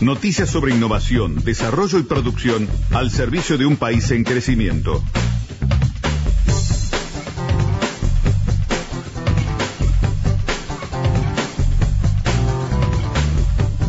Noticias sobre innovación, desarrollo y producción al servicio de un país en crecimiento.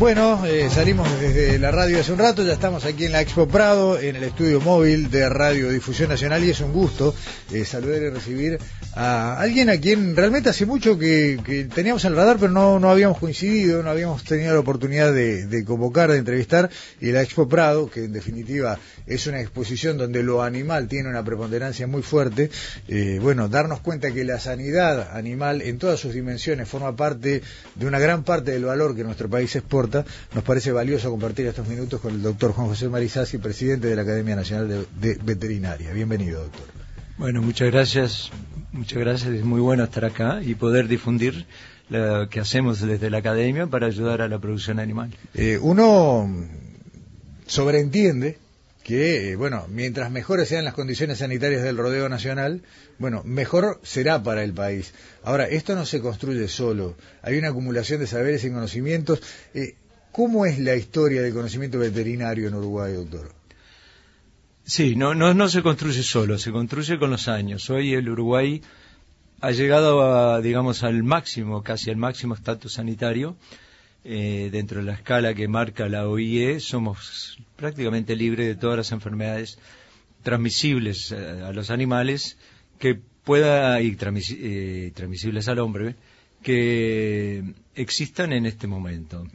Bueno, eh, salimos desde la radio hace un rato, ya estamos aquí en la Expo Prado, en el estudio móvil de Radio Difusión Nacional y es un gusto eh, saludar y recibir a alguien a quien realmente hace mucho que, teníamos el radar pero no, no habíamos coincidido, no habíamos tenido la oportunidad de, convocar, de entrevistar y la Expo Prado, que en definitiva es una exposición donde lo animal tiene una preponderancia muy fuerte, eh, bueno, darnos cuenta que la sanidad animal en todas sus dimensiones forma parte de una gran parte del valor que nuestro país exporta nos parece valioso compartir estos minutos con el doctor Juan José Marizasi, presidente de la Academia Nacional de, Veterinaria. Bienvenido, doctor. Bueno, muchas gracias. Muchas gracias. Es muy bueno estar acá y poder difundir lo que hacemos desde la Academia para ayudar a la producción animal. Eh, uno sobreentiende que, bueno, mientras mejores sean las condiciones sanitarias del rodeo nacional, bueno, mejor será para el país. Ahora, esto no se construye solo, hay una acumulación de saberes y conocimientos. Eh, ¿Cómo es la historia del conocimiento veterinario en Uruguay, doctor? Sí, no, no, no se construye solo, se construye con los años. Hoy el Uruguay ha llegado a, digamos, al máximo, casi al máximo estatus sanitario. Eh, dentro de la escala que marca la OIE, somos prácticamente libres de todas las enfermedades transmisibles eh, a los animales que pueda y eh, transmisibles al hombre que existan en este momento.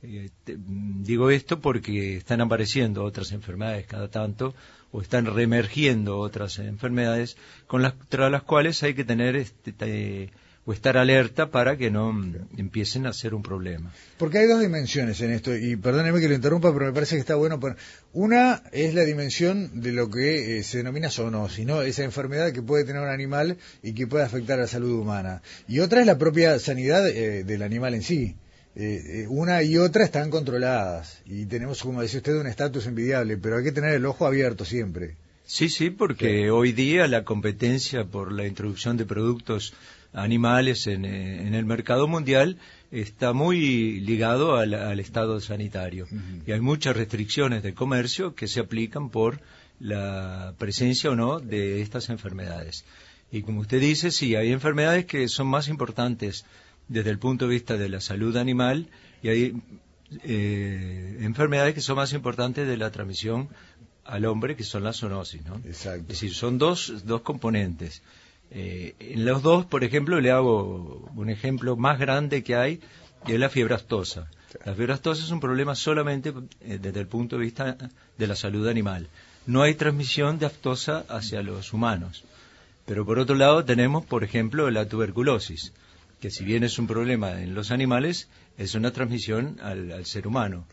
digo esto porque están apareciendo otras enfermedades cada tanto o están reemergiendo otras enfermedades con las, las cuales hay que tener este, o estar alerta para que no empiecen a ser un problema. Porque hay dos dimensiones en esto, y perdóneme que lo interrumpa, pero me parece que está bueno. Una es la dimensión de lo que eh, se denomina zoonosis, ¿no? esa enfermedad que puede tener un animal y que puede afectar a la salud humana. Y otra es la propia sanidad eh, del animal en sí. Eh, una y otra están controladas y tenemos, como decía usted, un estatus envidiable, pero hay que tener el ojo abierto siempre. Sí, sí, porque hoy día la competencia por la introducción de productos animales en, eh, en el mercado mundial está muy ligado al, estado sanitario. Y hay muchas restricciones de comercio que se aplican por la presencia o no de estas enfermedades. Y como usted dice, sí, hay enfermedades que son más importantes desde el punto de vista de la salud animal y hay eh, enfermedades que son más importantes de la transmisión al hombre, que son la zoonosis, ¿no? Exacto. Es decir, son dos, dos componentes. Eh, en los dos, por ejemplo, le hago un ejemplo más grande que hay, que es la fiebre aftosa. La fiebre aftosa es un problema solamente eh, desde el punto de vista de la salud animal. No hay transmisión de aftosa hacia los humanos. Pero por otro lado tenemos, por ejemplo, la tuberculosis, que si bien es un problema en los animales, es una transmisión al, ser humano.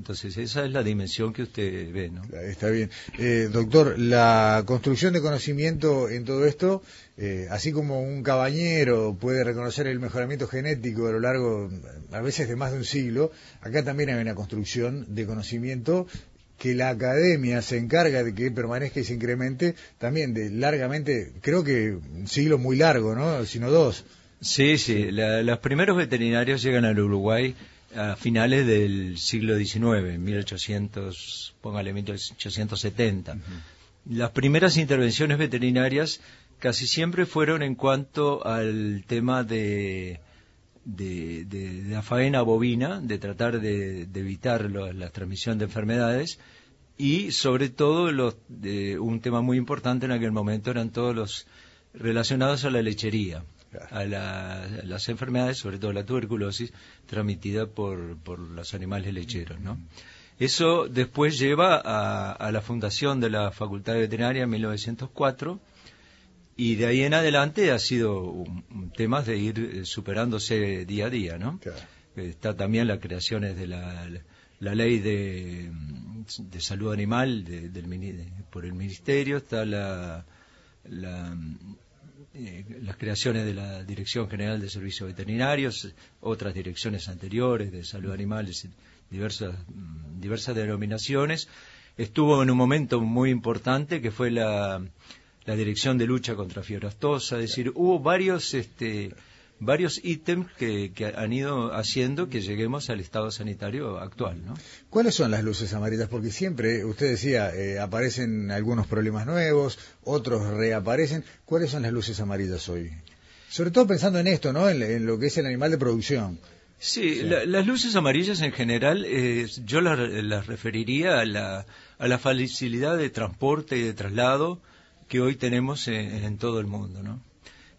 Entonces esa es la dimensión que usted ve, ¿no? Está bien. Eh, doctor, la construcción de conocimiento en todo esto, eh, así como un cabañero puede reconocer el mejoramiento genético a lo largo, a veces de más de un siglo, acá también hay una construcción de conocimiento que la academia se encarga de que permanezca y se incremente también de largamente, creo que un siglo muy largo, ¿no? Sino dos. Sí, sí. los primeros veterinarios llegan al Uruguay a finales del siglo XIX, 1800, póngale 1870. Las primeras intervenciones veterinarias casi siempre fueron en cuanto al tema de, de, la faena bovina, de tratar de, evitar la transmisión de enfermedades y sobre todo los, de, un tema muy importante en aquel momento eran todos los relacionados a la lechería a, las enfermedades, sobre todo la tuberculosis, transmitida por, por los animales lecheros, ¿no? Eso después lleva a, la fundación de la Facultad de Veterinaria en 1904 y de ahí en adelante ha sido un, tema de ir eh, superándose día a día, ¿no? Está también las creaciones de la, ley de de salud animal por el ministerio, está la, eh, las creaciones de la Dirección General de Servicios Veterinarios, otras direcciones anteriores de salud animal, diversas, mm, diversas denominaciones. Estuvo en un momento muy importante que fue la, Dirección de Lucha contra Fiebre Astosa, es decir, hubo varios este, varios ítems que, han ido haciendo que lleguemos al estado sanitario actual. ¿no? ¿Cuáles son las luces amarillas? Porque siempre, usted decía, eh, aparecen algunos problemas nuevos, otros reaparecen. ¿Cuáles son las luces amarillas hoy? Sobre todo pensando en esto, ¿no? En, lo que es el animal de producción. Sí, las luces amarillas en general, eh, yo las, referiría a la, a la facilidad de transporte y de traslado que hoy tenemos en todo el mundo, ¿no?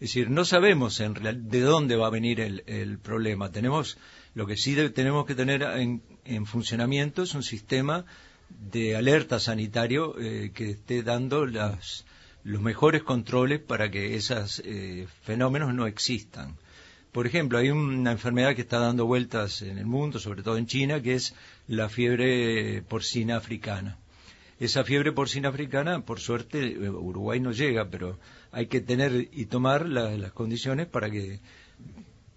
Es decir, no sabemos en real, de dónde va a venir el, problema. Tenemos, lo que sí tenemos que tener en, funcionamiento es un sistema de alerta sanitario eh, que esté dando las, los mejores controles para que esos eh, fenómenos no existan. Por ejemplo, hay una enfermedad que está dando vueltas en el mundo, sobre todo en China, que es la fiebre porcina africana. Esa fiebre porcina africana, por suerte, eh, Uruguay no llega, pero hay que tener y tomar las condiciones para que,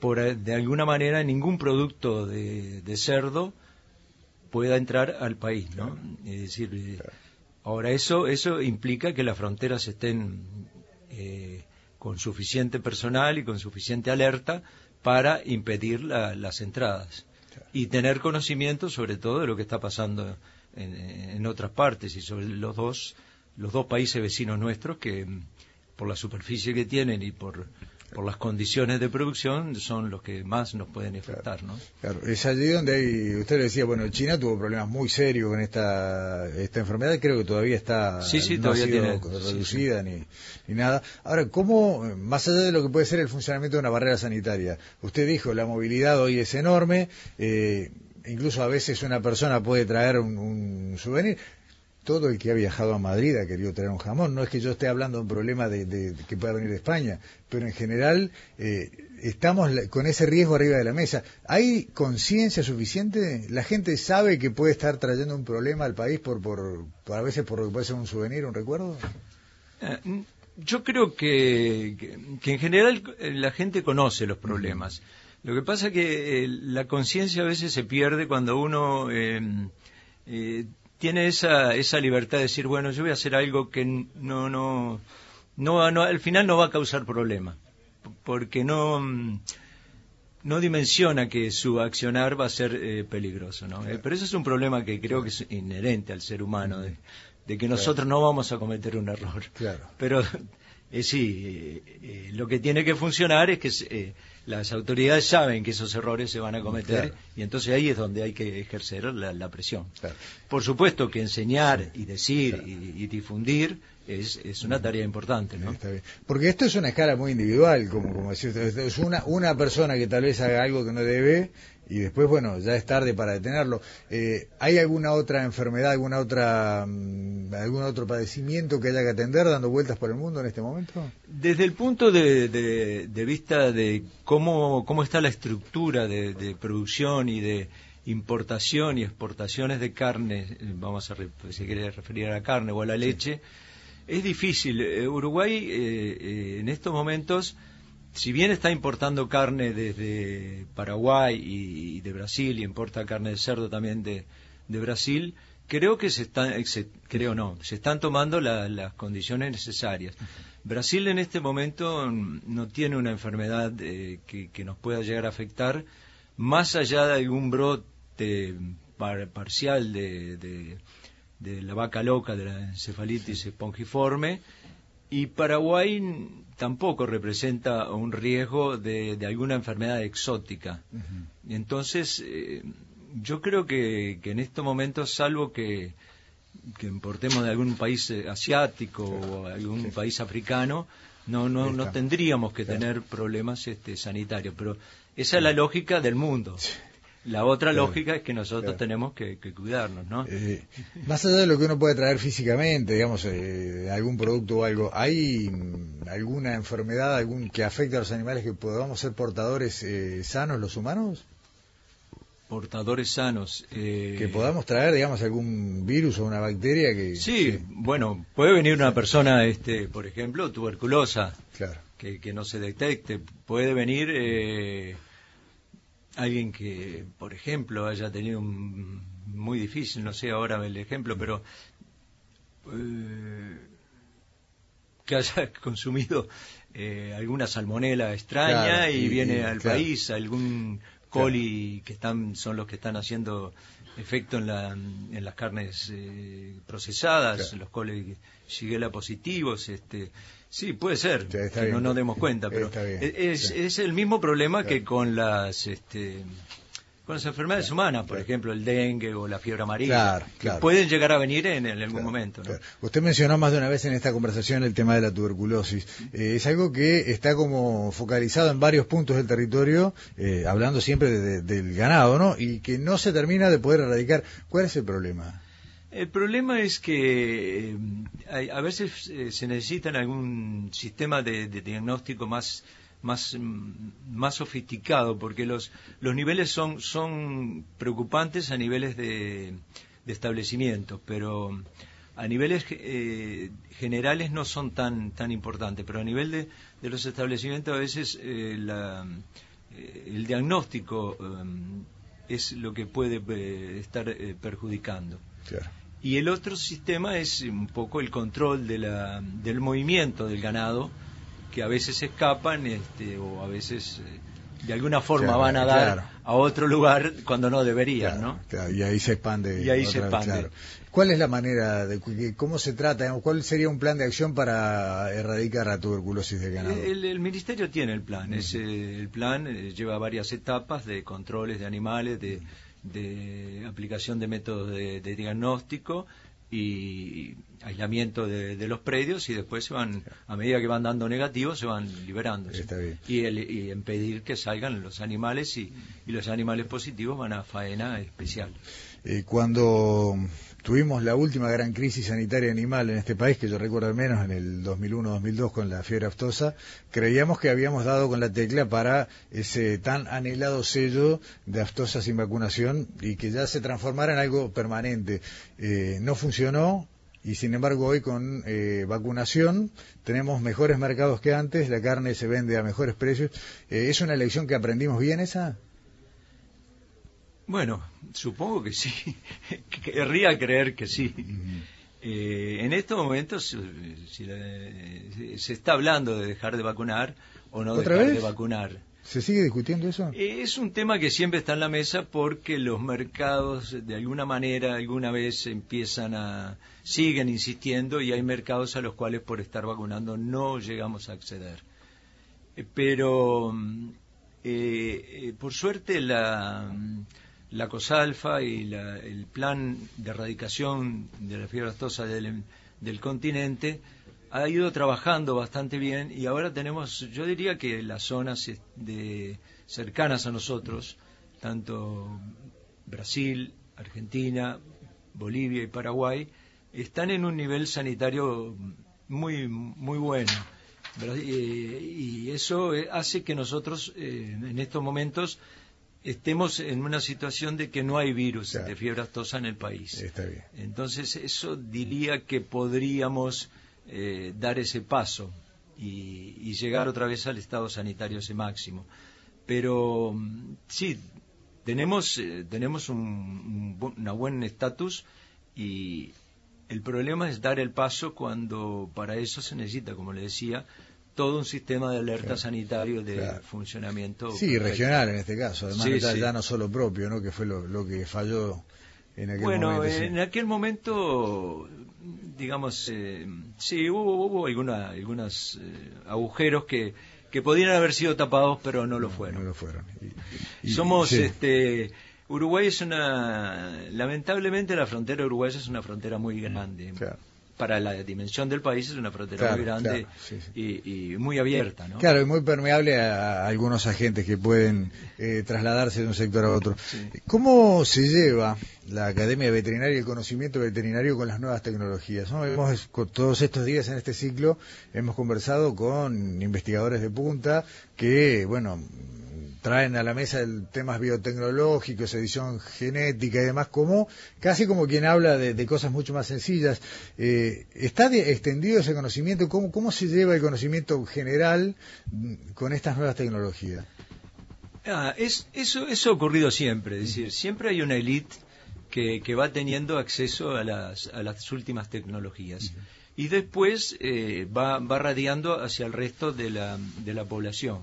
por, de alguna manera, ningún producto de, cerdo pueda entrar al país, ¿no? Es decir, eh, ahora eso eso implica que las fronteras estén eh, con suficiente personal y con suficiente alerta para impedir las entradas. Y tener conocimiento sobre todo de lo que está pasando en, otras partes y sobre los dos los dos países vecinos nuestros que por la superficie que tienen y por por las condiciones de producción son los que más nos pueden afectar, ¿no? Claro, es allí donde hay, usted le decía, bueno, China tuvo problemas muy serios con esta esta enfermedad, creo que todavía está sí, sí, todavía tiene, reducida Ni, ni nada. Ahora, ¿cómo, más allá de lo que puede ser el funcionamiento de una barrera sanitaria, usted dijo, la movilidad hoy es enorme, eh, incluso a veces una persona puede traer un, souvenir. Todo el que ha viajado a Madrid ha querido traer un jamón. No es que yo esté hablando de un problema de, que pueda venir de España, pero en general eh, estamos con ese riesgo arriba de la mesa. ¿Hay conciencia suficiente? ¿La gente sabe que puede estar trayendo un problema al país por, por, a veces por lo que puede ser un souvenir, un recuerdo? Eh, yo creo que, que, en general eh, la gente conoce los problemas. Lo que pasa es que eh, la conciencia a veces se pierde cuando uno em, eh, tiene esa, esa libertad de decir, bueno, yo voy a hacer algo que no, no, no, al final no va a causar problema, porque no, mm, no dimensiona que su accionar va a ser eh, peligroso, ¿no? pero eso es un problema que creo que es inherente al ser humano, de, que nosotros no vamos a cometer un error. Claro. Pero sí, lo que tiene que funcionar es que las autoridades saben que esos errores se van a cometer y entonces ahí es donde hay que ejercer la, presión. Por supuesto que enseñar y decir y, difundir es, es, una tarea importante, ¿no? Porque esto es una escala muy individual, como, como decía usted, es una, una persona que tal vez haga algo que no debe y después, bueno, ya es tarde para detenerlo. Eh, ¿Hay alguna otra enfermedad, alguna otra, mm, algún otro padecimiento que haya que atender dando vueltas por el mundo en este momento? Desde el punto de, vista de cómo, cómo está la estructura de, producción y de importación y exportaciones de carne, vamos a si quiere referir a la carne o a la leche, es difícil. Eh, Uruguay en estos momentos si bien está importando carne desde Paraguay y, de Brasil y importa carne de cerdo también de, Brasil, creo que se están, creo no, se están tomando las condiciones necesarias. Brasil en este momento no tiene una enfermedad eh, que, nos pueda llegar a afectar, más allá de algún brote parcial de, de, la vaca loca, de la encefalitis espongiforme, y Paraguay tampoco representa un riesgo de, alguna enfermedad exótica. Entonces, eh, yo creo que, en estos momentos, salvo que, importemos de algún país eh, asiático o algún país africano, no, no, no tendríamos que tener problemas este, sanitarios. Pero esa es la lógica del mundo. La otra lógica es que nosotros tenemos que, cuidarnos, ¿no? Eh, más allá de lo que uno puede traer físicamente, digamos, eh, algún producto o algo, ¿hay mm, alguna enfermedad algún que afecte a los animales que podamos ser portadores eh, sanos los humanos? portadores sanos. eh, Que podamos traer, digamos, algún virus o una bacteria que... Sí, bueno, puede venir una persona, este, por ejemplo, tuberculosa, Claro. que, que no se detecte. Puede venir eh, alguien que, por ejemplo, haya tenido un muy difícil, no sé ahora el ejemplo, pero eh, que haya consumido eh, alguna salmonela extraña Claro, y, y- viene al claro. país, algún coli que están son los que están haciendo efecto en, la, en las carnes eh, procesadas, Claro. los coli Shigella positivos, este, sí, puede ser, Sí, que no nos demos cuenta, pero es, sí. es el mismo problema Claro. que con las este, con las enfermedades humanas, por ejemplo, el dengue o la fiebre amarilla, Claro, que claro. pueden llegar a venir en, en algún Claro, momento. Usted mencionó más de una vez en esta conversación el tema de la tuberculosis. Eh, es algo que está como focalizado en varios puntos del territorio, eh, hablando siempre de- de- del ganado, ¿no? Y que no se termina de poder erradicar. ¿Cuál es el problema? El problema es que eh, a veces eh, se necesita algún sistema de, de diagnóstico más más más sofisticado porque los los niveles son son preocupantes a niveles de, de establecimientos pero a niveles eh, generales no son tan tan importantes pero a nivel de, de los establecimientos a veces eh, la, eh, el diagnóstico eh, es lo que puede estar perjudicando Claro. y el otro sistema es un poco el control de la, del movimiento del ganado, que a veces escapan este, o a veces eh, de alguna forma Claro, van a dar claro. a otro lugar cuando no deberían, Claro, ¿no? y ahí se expande. Y ahí se expande. ¿Cuál es la manera, de cómo se trata, cuál sería un plan de acción para erradicar la tuberculosis del ganado? El, el ministerio tiene el plan. Es, eh, el plan eh, lleva varias etapas de controles de animales, de, de aplicación de métodos de, de diagnóstico y aislamiento de, de los predios y después se van, a medida que van dando negativos, se van liberando. Y, el, y impedir que salgan los animales y, y los animales positivos van a faena especial. Eh, cuando tuvimos la última gran crisis sanitaria animal en este país, que yo recuerdo al menos en el 2001-2002 con la fiebre aftosa, creíamos que habíamos dado con la tecla para ese tan anhelado sello de aftosa sin vacunación y que ya se transformara en algo permanente. Eh, no funcionó. Y sin embargo hoy con eh, vacunación tenemos mejores mercados que antes, la carne se vende a mejores precios. Eh, ¿Es una lección que aprendimos bien esa? Bueno, supongo que sí. Querría creer que sí. Eh, en estos momentos eh, si la- se está hablando de dejar de vacunar o no ¿Otra dejar vez? de vacunar. ¿Se sigue discutiendo eso? Eh, Es un tema que siempre está en la mesa porque los mercados de alguna manera alguna vez empiezan a siguen insistiendo y hay mercados a los cuales por estar vacunando no llegamos a acceder. Eh, Pero mm, eh, eh, por suerte la mm, la COSALFA y la- el plan de erradicación de la fiebre aftosa del, del continente ha ido trabajando bastante bien y ahora tenemos, yo diría que las zonas cercanas a nosotros, tanto Brasil, Argentina, Bolivia y Paraguay, están en un nivel sanitario muy, muy bueno. Eh, y eso eh, hace que nosotros eh, en estos momentos estemos en una situación de que no hay virus Claro. de fiebre aftosa en el país. Está bien. Entonces, eso diría que podríamos eh, dar ese paso y, y llegar otra vez al estado sanitario ese máximo. Pero mm, sí, tenemos, eh, tenemos un, un una buen estatus y el problema es dar el paso cuando para eso se necesita, como le decía, todo un sistema de alerta Claro. sanitario de Claro. funcionamiento. Sí, correcto. regional en este caso, además Sí, ya, sí. ya no solo propio, ¿no? Que fue lo, lo que falló en aquel Bueno, momento. sí. en aquel momento, digamos, eh, sí, hubo, hubo alguna, algunos agujeros que, que podían haber sido tapados, pero no lo fueron. No lo fueron. Y- y- Somos, este, Uruguay es una, lamentablemente la frontera uruguaya es una frontera muy grande. Claro. Para la dimensión del país es una frontera Claro, muy grande claro, sí, sí. Y, y muy abierta, ¿no? Claro, y muy permeable a, algunos agentes que pueden eh, trasladarse de un sector a otro. Sí. ¿Cómo se lleva la Academia Veterinaria y el conocimiento veterinario con las nuevas tecnologías? ¿no? Hemos, todos estos días en este ciclo hemos conversado con investigadores de punta que, bueno, traen a la mesa el temas biotecnológicos, edición genética y demás, como casi como quien habla de, cosas mucho más sencillas. Eh, ¿Está extendido ese conocimiento? ¿Cómo, ¿Cómo se lleva el conocimiento general mm, con estas nuevas tecnologías? Ah, es, eso, eso ha ocurrido siempre, es decir, siempre hay una élite que, que, va teniendo acceso a las, a las últimas tecnologías y después eh, va, va, radiando hacia el resto de la, de la población.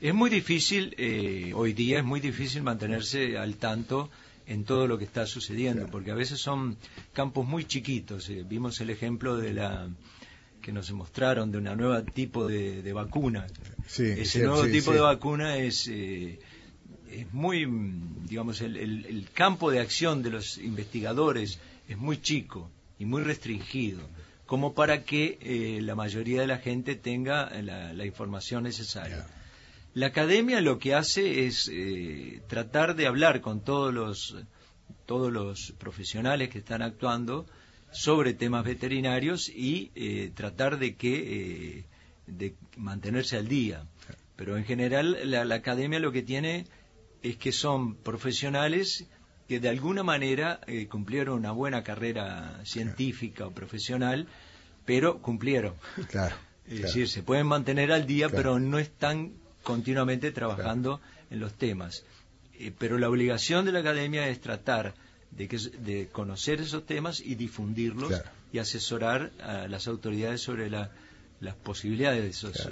Es muy difícil, eh, hoy día es muy difícil mantenerse al tanto en todo lo que está sucediendo, porque a veces son campos muy chiquitos. Eh, vimos el ejemplo de la que nos mostraron de una nueva tipo de, vacuna. Ese nuevo tipo de vacuna es, eh, es muy, digamos, el, campo de acción de los investigadores es muy chico y muy restringido, como para que eh, la mayoría de la gente tenga la, información necesaria. La academia lo que hace es eh, tratar de hablar con todos los, todos los profesionales que están actuando, sobre temas veterinarios y eh, tratar de que eh, de mantenerse al día. Pero en general la, academia lo que tiene es que son profesionales que de alguna manera eh, cumplieron una buena carrera científica o profesional, pero cumplieron. Claro. es decir, se pueden mantener al día, pero no están continuamente trabajando en los temas. pero la obligación de la academia es tratar de, que, de conocer esos temas y difundirlos y asesorar a las autoridades sobre las posibilidades de,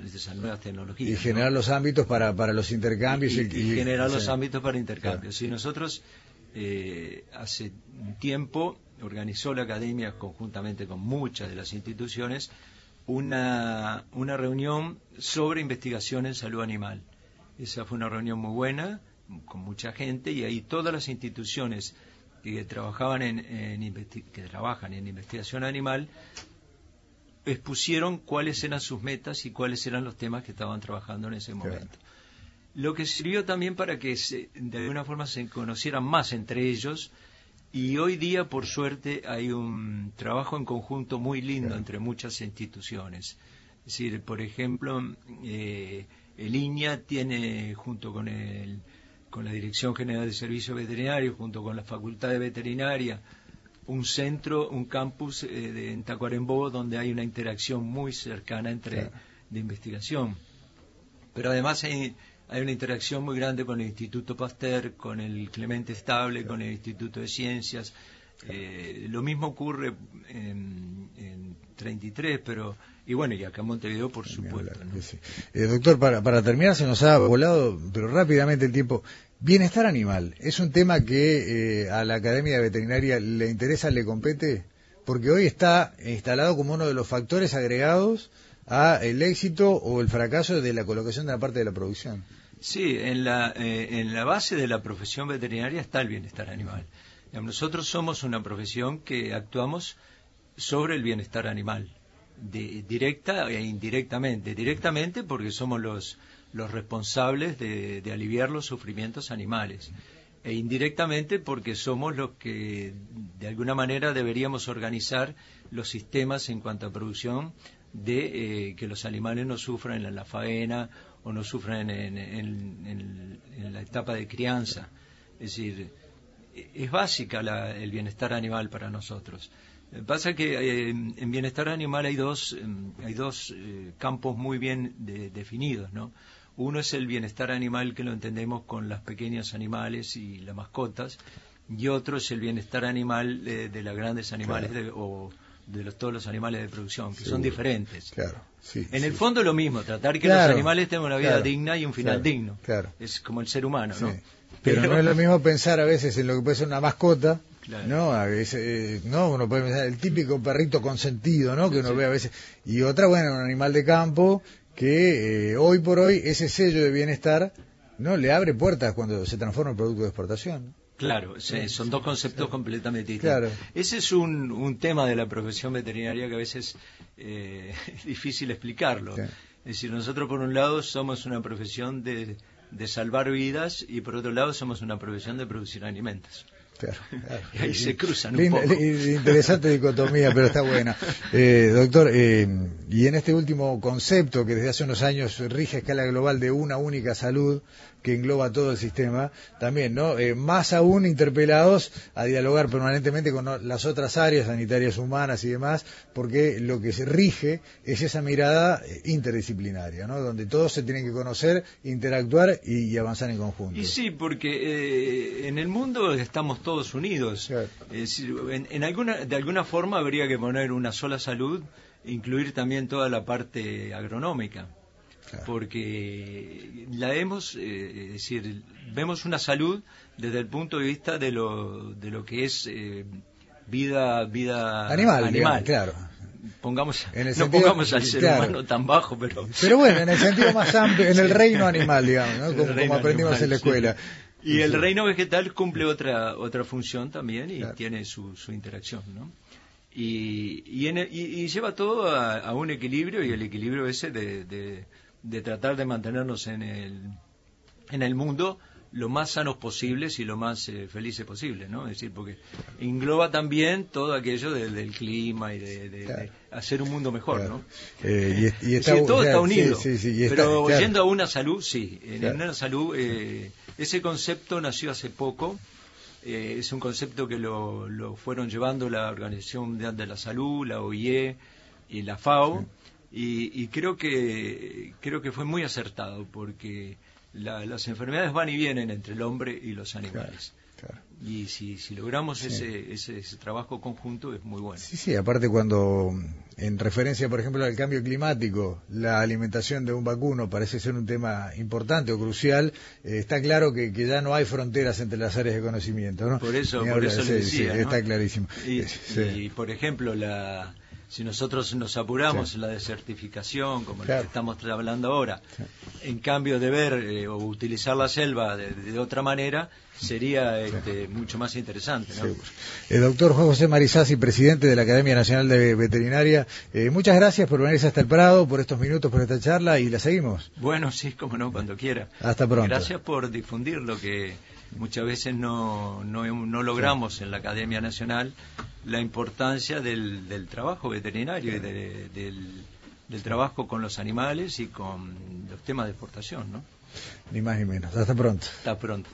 esas nuevas tecnologías. Y generar los ámbitos para, para los intercambios. Y, generar los ámbitos para intercambios. Si nosotros eh, hace un tiempo organizó la academia conjuntamente con muchas de las instituciones una, una reunión sobre investigación en salud animal. Esa fue una reunión muy buena, con mucha gente, y ahí todas las instituciones que trabajaban en, que trabajan en investigación animal expusieron cuáles eran sus metas y cuáles eran los temas que estaban trabajando en ese momento. Lo que sirvió también para que de alguna forma se conocieran más entre ellos y hoy día, por suerte, hay un trabajo en conjunto muy lindo entre muchas instituciones. Es decir, por ejemplo, eh, el INIA tiene, junto con el con la Dirección General de Servicios Veterinarios, junto con la Facultad de Veterinaria, un centro, un campus eh, de, en Tacuarembó donde hay una interacción muy cercana entre de investigación. Pero además hay, una interacción muy grande con el Instituto Pasteur, con el Clemente Estable, con el Instituto de Ciencias. Eh, lo mismo ocurre en, en 33, pero y bueno, y acá en Montevideo, por supuesto. Eh, doctor, para, para terminar, se nos ha volado, pero rápidamente el tiempo. Bienestar animal, ¿es un tema que eh, a la Academia Veterinaria le interesa, le compete? Porque hoy está instalado como uno de los factores agregados a el éxito o el fracaso de la colocación de la parte de la producción. Sí, en la, eh, en la base de la profesión veterinaria está el bienestar animal. Nosotros somos una profesión que actuamos sobre el bienestar animal directa e indirectamente. Directamente porque somos los, los responsables de, aliviar los sufrimientos animales. E indirectamente porque somos los que de alguna manera deberíamos organizar los sistemas en cuanto a producción de eh, que los animales no sufran en la faena o no sufran en, en, la etapa de crianza. Es decir, es básica el bienestar animal para nosotros. Pasa que eh, en bienestar animal hay dos, em, hay dos eh, campos muy bien definidos, ¿no? Uno es el bienestar animal que lo entendemos con los pequeños animales y las mascotas, y otro es el bienestar animal de los grandes animales o de los, todos los animales de producción, que son diferentes. Claro, en el fondo lo mismo, tratar que los animales tengan una vida digna y un final digno. Es como el ser humano, ¿no? Pero, no es lo mismo pensar a veces en lo que puede ser una mascota ¿no? A veces, eh, no, uno puede pensar el típico perrito consentido, ¿no? Que uno ve a veces. Y otra, bueno, un animal de campo que eh, hoy por hoy ese sello de bienestar, ¿no? Le abre puertas cuando se transforma en producto de exportación. Claro, son dos conceptos completamente distintos. Ese es un, un, tema de la profesión veterinaria que a veces eh, es difícil explicarlo. Es decir, nosotros por un lado somos una profesión de, de salvar vidas y por otro lado somos una profesión de producir alimentos. ahí se cruzan un poco. Interesante dicotomía, pero está buena. Eh, doctor, eh, y en este último concepto que desde hace unos años rige a escala global de una única salud, que engloba todo el sistema, también, ¿no? Eh, más aún interpelados a dialogar permanentemente con las otras áreas sanitarias humanas y demás, porque lo que se rige es esa mirada eh, interdisciplinaria, ¿no? Donde todos se tienen que conocer, interactuar y, avanzar en conjunto. Y sí, porque en el mundo estamos todos unidos. en, alguna, de alguna forma habría que poner una sola salud, incluir también toda la parte agronómica. Porque la hemos, eh, es decir, vemos una salud desde el punto de vista de lo, de lo que es eh, vida, vida animal, animal. claro. Pongamos no pongamos al ser humano tan bajo pero pero bueno en el sentido más amplio en el reino animal digamos como, aprendimos en la escuela. Y el reino vegetal cumple otra otra función también y tiene su, su interacción no y, y, lleva todo a, un equilibrio y el equilibrio ese de, de, tratar de mantenernos en el, en el mundo lo más sanos posibles y lo más eh, felices posible, ¿no? Es decir, porque engloba también todo aquello del clima y de, hacer un mundo mejor, ¿no? Eh, y, todo está unido. pero yendo a una salud, sí. En una salud, eh, ese concepto nació hace poco eh, es un concepto que lo, fueron llevando la Organización Mundial de la Salud, la OIE y la FAO, y, creo que creo que fue muy acertado porque las enfermedades van y vienen entre el hombre y los animales. Y si, si logramos ese, ese, trabajo conjunto es muy bueno. Sí, sí, aparte cuando en referencia, por ejemplo, al cambio climático, la alimentación de un vacuno parece ser un tema importante o crucial, eh, está claro que, que, ya no hay fronteras entre las áreas de conocimiento. ¿no? Por eso, por eso le decía, Está clarísimo. y por ejemplo, la si nosotros nos apuramos en la desertificación, como lo que estamos hablando ahora, en cambio de ver eh, o utilizar la selva de, otra manera, sería este, mucho más interesante. El doctor Juan José Marizasi, presidente de la Academia Nacional de Veterinaria, eh, muchas gracias por venirse hasta el Prado, por estos minutos, por esta charla y la seguimos. Bueno, sí, como no, cuando quiera. Hasta pronto. Gracias por difundir lo que muchas veces no, no, logramos en la Academia Nacional la importancia del, del trabajo veterinario y del, del, trabajo con los animales y con los temas de exportación, ¿no? Ni más ni menos. Hasta pronto. Hasta pronto.